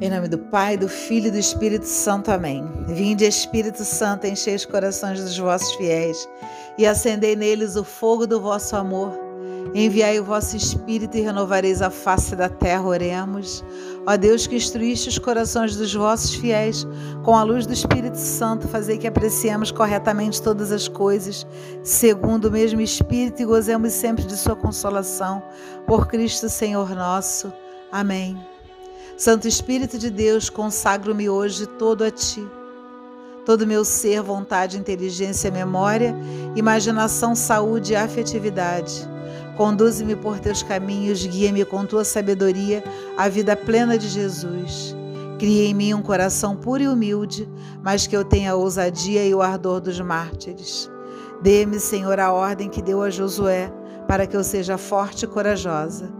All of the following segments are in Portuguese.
Em nome do Pai, do Filho e do Espírito Santo. Amém. Vinde, Espírito Santo, enchei os corações dos vossos fiéis e acendei neles o fogo do vosso amor. Enviai o vosso Espírito e renovareis a face da terra. Oremos. Ó Deus que instruíste os corações dos vossos fiéis com a luz do Espírito Santo, fazei que apreciemos corretamente todas as coisas, segundo o mesmo Espírito, e gozemos sempre de sua consolação. Por Cristo Senhor nosso. Amém. Santo Espírito de Deus, consagro-me hoje todo a Ti. Todo meu ser, vontade, inteligência, memória, imaginação, saúde e afetividade. Conduze-me por teus caminhos, guia-me com tua sabedoria à vida plena de Jesus. Cria em mim um coração puro e humilde, mas que eu tenha a ousadia e o ardor dos mártires. Dê-me, Senhor, a ordem que deu a Josué, para que eu seja forte e corajosa.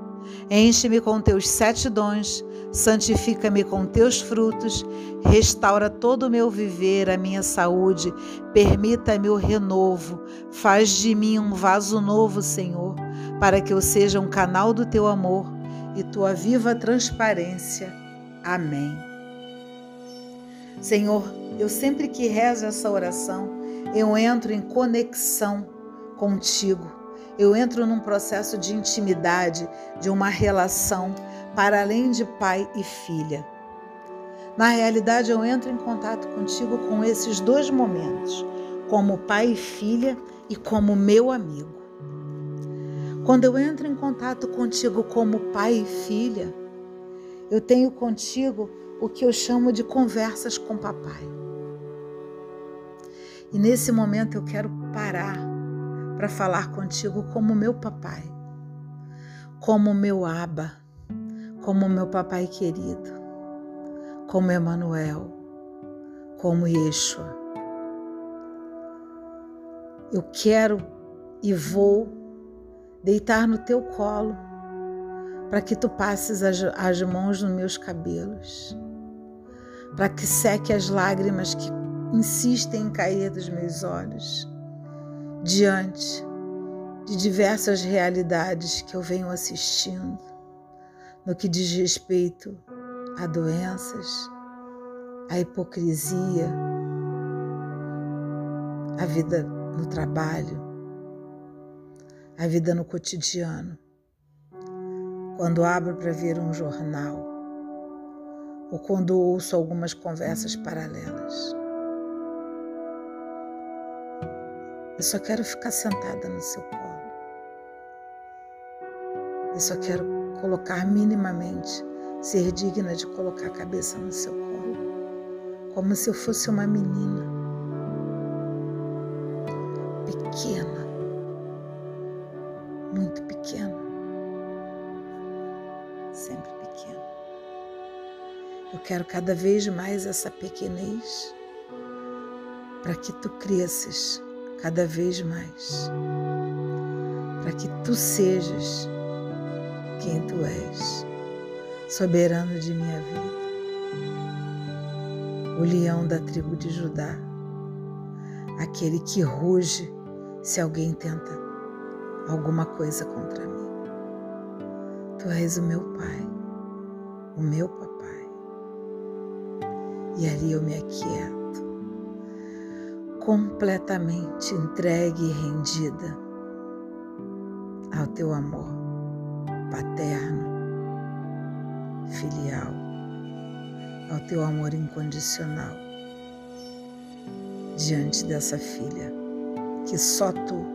Enche-me com teus sete dons santifica-me com teus frutos, restaura todo o meu viver, a minha saúde, permita-me o renovo, faz de mim um vaso novo, Senhor, para que eu seja um canal do teu amor e tua viva transparência. Amém. Senhor, eu sempre que rezo essa oração, eu entro em conexão contigo. Eu entro num processo de intimidade, de uma relação para além de pai e filha. Na realidade, eu entro em contato contigo com esses dois momentos, como pai e filha e como meu amigo. Quando eu entro em contato contigo como pai e filha, eu tenho contigo o que eu chamo de conversas com papai. E nesse momento eu quero parar para falar contigo como meu papai, como meu aba, como meu papai querido, como Emanuel, como Yeshua. Eu quero e vou deitar no teu colo para que tu passes as, as mãos nos meus cabelos, para que seque as lágrimas que insistem em cair dos meus olhos diante de diversas realidades que eu venho assistindo no que diz respeito a doenças, a hipocrisia, a vida no trabalho, a vida no cotidiano. Quando abro para ver um jornal ou quando ouço algumas conversas paralelas. Eu só quero ficar sentada no seu colo. Eu só quero colocar minimamente, ser digna de colocar a cabeça no seu colo, como se eu fosse uma menina. Pequena, muito pequena, sempre pequena. Eu quero cada vez mais essa pequenez para que tu cresças cada vez mais, para que tu sejas quem tu és, soberano de minha vida, o leão da tribo de Judá, aquele que ruge se alguém tenta alguma coisa contra mim. Tu és o meu Pai, o meu Papai, e ali eu me aquieto, completamente entregue e rendida ao teu amor paterno, filial, ao teu amor incondicional diante dessa filha que só tu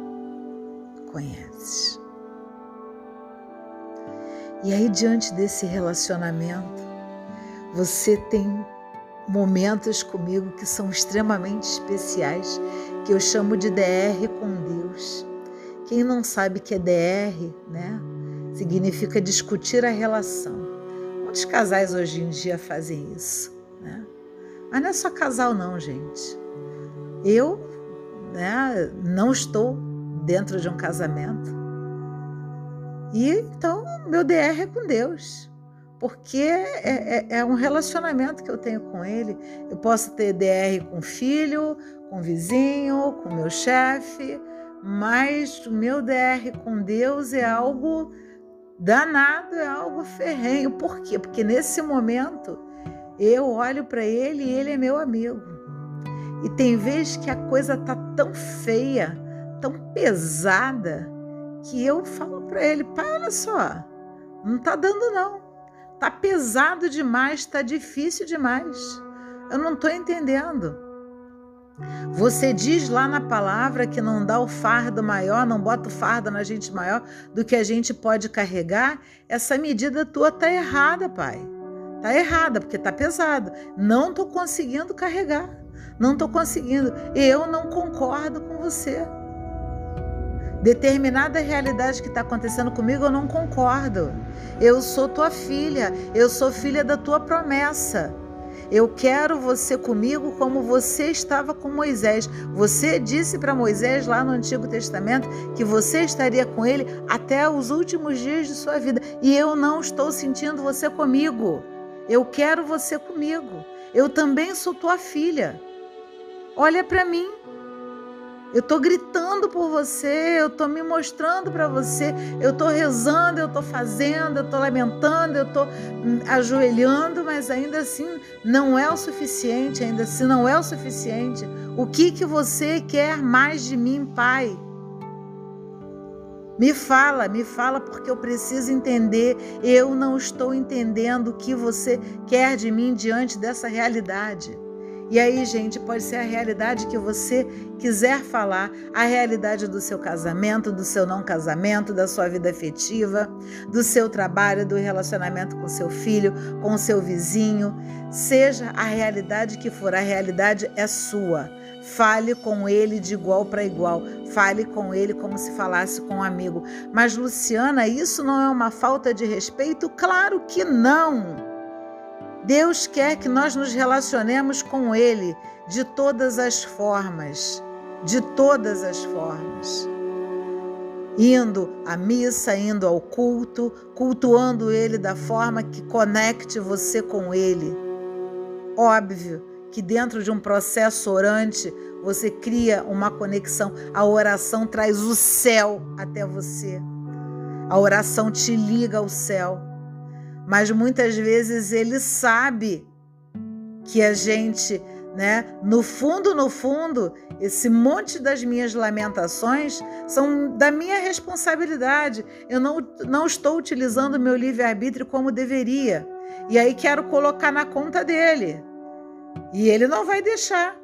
conheces. E aí, diante desse relacionamento, você tem momentos comigo que são extremamente especiais, que eu chamo de DR com Deus. Quem não sabe que é DR, né? Significa discutir a relação. Muitos casais hoje em dia fazem isso, né? Mas não é só casal, não, gente. Eu né, não estou dentro de um casamento. E então meu DR é com Deus, porque é, é, é, um relacionamento que eu tenho com Ele. Eu posso ter DR com filho, com vizinho, com meu chefe, mas o meu DR com Deus é algo danado, é algo ferrenho. Por quê? Porque nesse momento Eu olho para ele e ele é meu amigo. E tem vezes que a coisa tá tão feia, tão pesada, que eu falo para ele: para só, não tá dando não. Tá pesado demais, tá difícil demais. Eu não estou entendendo. Você diz lá na palavra que não dá o fardo maior, não bota o fardo na gente maior do que a gente pode carregar. Essa medida tua tá errada, pai. Tá errada, porque tá pesado. Não tô conseguindo carregar. Não tô conseguindo. Eu não concordo com você. Determinada realidade que está acontecendo comigo, eu não concordo. Eu sou tua filha, eu sou filha da tua promessa. Eu quero você comigo como você estava com Moisés. Você disse para Moisés lá no Antigo Testamento que você estaria com ele até os últimos dias de sua vida. E eu não estou sentindo você comigo. Eu quero você comigo. Eu também sou tua filha. Olha para mim. Eu estou gritando por você, eu estou me mostrando para você, eu estou rezando, eu estou fazendo, eu estou lamentando, eu estou ajoelhando, mas ainda assim não é o suficiente, ainda assim não é o suficiente. O que que você quer mais de mim, Pai? Me fala, me fala porque eu preciso entender. Eu não estou entendendo o que você quer de mim diante dessa realidade. E aí, gente, pode ser a realidade que você quiser falar, a realidade do seu casamento, do seu não casamento, da sua vida afetiva, do seu trabalho, do relacionamento com seu filho, com seu vizinho. Seja a realidade que for, a realidade é sua. Fale com ele de igual para igual. Fale com ele como se falasse com um amigo. Mas, Luciana, isso não é uma falta de respeito? Claro que não! Deus quer que nós nos relacionemos com Ele de todas as formas, de todas as formas. Indo à missa, indo ao culto, cultuando Ele da forma que conecte você com Ele. Óbvio que dentro de um processo orante você cria uma conexão. A oração traz o céu até você. A oração te liga ao céu mas muitas vezes ele sabe que a gente, né, no fundo, no fundo, esse monte das minhas lamentações são da minha responsabilidade. Eu não, não estou utilizando meu livre-arbítrio como deveria. E aí quero colocar na conta dele. E ele não vai deixar.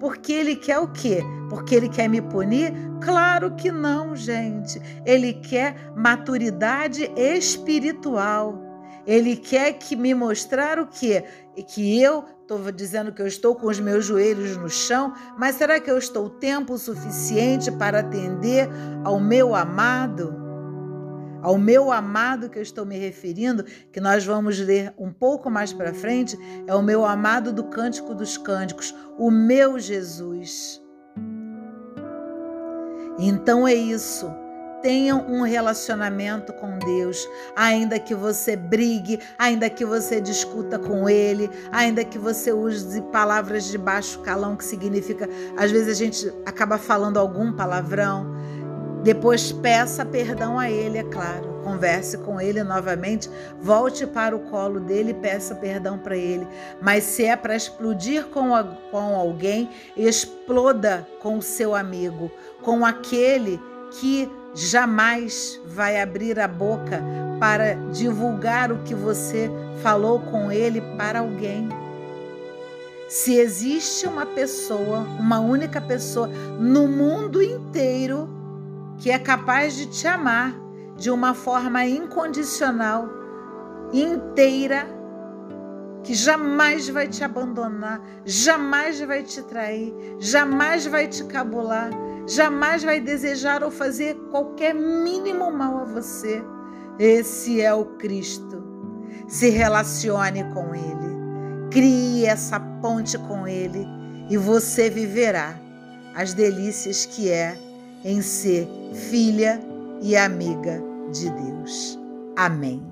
Porque ele quer o quê? Porque ele quer me punir? Claro que não, gente. Ele quer maturidade espiritual. Ele quer que me mostrar o quê? Que eu estou dizendo que eu estou com os meus joelhos no chão, mas será que eu estou tempo suficiente para atender ao meu amado? Ao meu amado que eu estou me referindo, que nós vamos ler um pouco mais para frente, é o meu amado do Cântico dos Cânticos, o meu Jesus. Então é isso. Tenham um relacionamento com Deus, ainda que você brigue, ainda que você discuta com Ele, ainda que você use palavras de baixo calão, que significa, às vezes a gente acaba falando algum palavrão. Depois peça perdão a Ele, é claro. Converse com Ele novamente, volte para o colo dele e peça perdão para Ele. Mas se é para explodir com, com alguém, exploda com o seu amigo, com aquele que jamais vai abrir a boca para divulgar o que você falou com ele para alguém. Se existe uma pessoa, uma única pessoa no mundo inteiro que é capaz de te amar de uma forma incondicional, inteira, que jamais vai te abandonar, jamais vai te trair, jamais vai te cabular, jamais vai desejar ou fazer qualquer mínimo mal a você. Esse é o Cristo. Se relacione com Ele, crie essa ponte com Ele e você viverá as delícias que é em ser filha e amiga de Deus. Amém.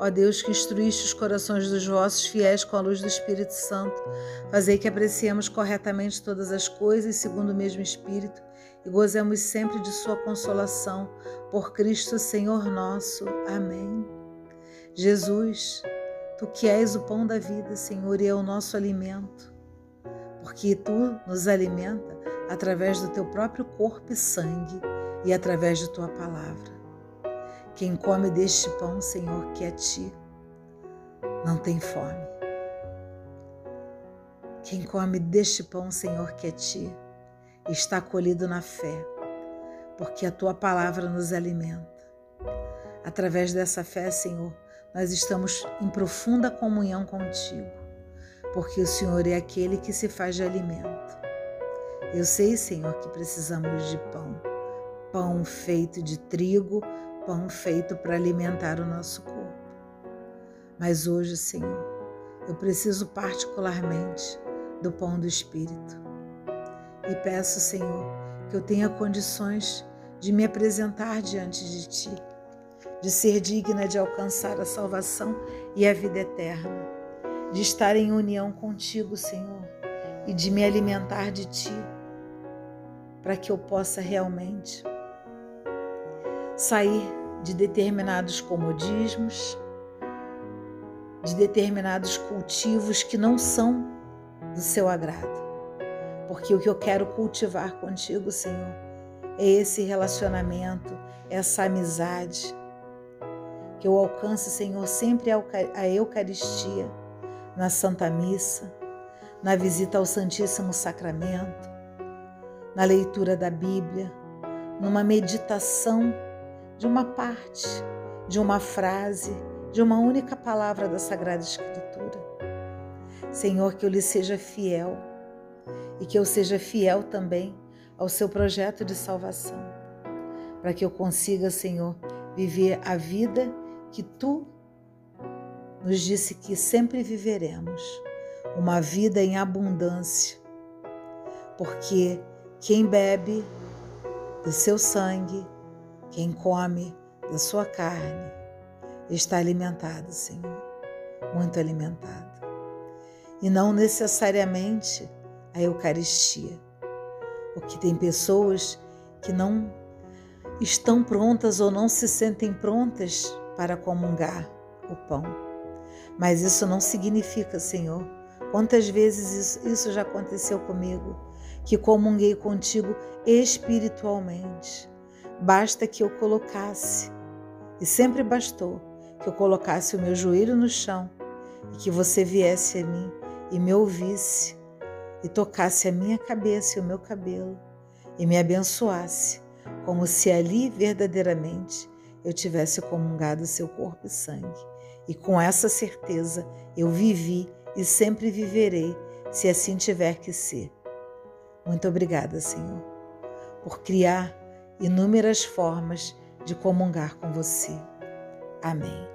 Ó Deus, que instruíste os corações dos vossos fiéis com a luz do Espírito Santo, fazei que apreciemos corretamente todas as coisas segundo o mesmo Espírito e gozemos sempre de Sua consolação. Por Cristo Senhor nosso. Amém. Jesus, Tu que és o pão da vida, Senhor, e é o nosso alimento, porque Tu nos alimenta através do Teu próprio corpo e sangue e através de Tua palavra. Quem come deste pão, Senhor, que é Ti, não tem fome. Quem come deste pão, Senhor, que é Ti, está acolhido na fé, porque a tua palavra nos alimenta. Através dessa fé, Senhor, nós estamos em profunda comunhão contigo, porque o Senhor é aquele que se faz de alimento. Eu sei, Senhor, que precisamos de pão, pão feito de trigo, pão feito para alimentar o nosso corpo. Mas hoje, Senhor, eu preciso particularmente do pão do Espírito e peço, Senhor, que eu tenha condições de me apresentar diante de Ti, de ser digna de alcançar a salvação e a vida eterna, de estar em união contigo, Senhor, e de me alimentar de Ti, para que eu possa realmente sair de determinados comodismos, de determinados cultivos que não são do seu agrado porque o que eu quero cultivar contigo, Senhor, é esse relacionamento, essa amizade. Que eu alcance, Senhor, sempre a Eucaristia, na Santa Missa, na visita ao Santíssimo Sacramento, na leitura da Bíblia, numa meditação de uma parte, de uma frase, de uma única palavra da Sagrada Escritura. Senhor, que eu lhe seja fiel e que eu seja fiel também ao seu projeto de salvação, para que eu consiga, Senhor, viver a vida que tu nos disse que sempre viveremos, uma vida em abundância, porque quem bebe do seu sangue, quem come da sua carne, está alimentado, Senhor, muito alimentado. E não necessariamente a Eucaristia. Porque tem pessoas que não estão prontas ou não se sentem prontas para comungar o pão. Mas isso não significa, Senhor. Quantas vezes isso, isso já aconteceu comigo? Que comunguei contigo espiritualmente. Basta que eu colocasse, e sempre bastou, que eu colocasse o meu joelho no chão e que você viesse a mim e me ouvisse e tocasse a minha cabeça e o meu cabelo e me abençoasse, como se ali verdadeiramente eu tivesse comungado seu corpo e sangue. E com essa certeza eu vivi e sempre viverei, se assim tiver que ser. Muito obrigada, Senhor, por criar inúmeras formas de comungar com você. Amém.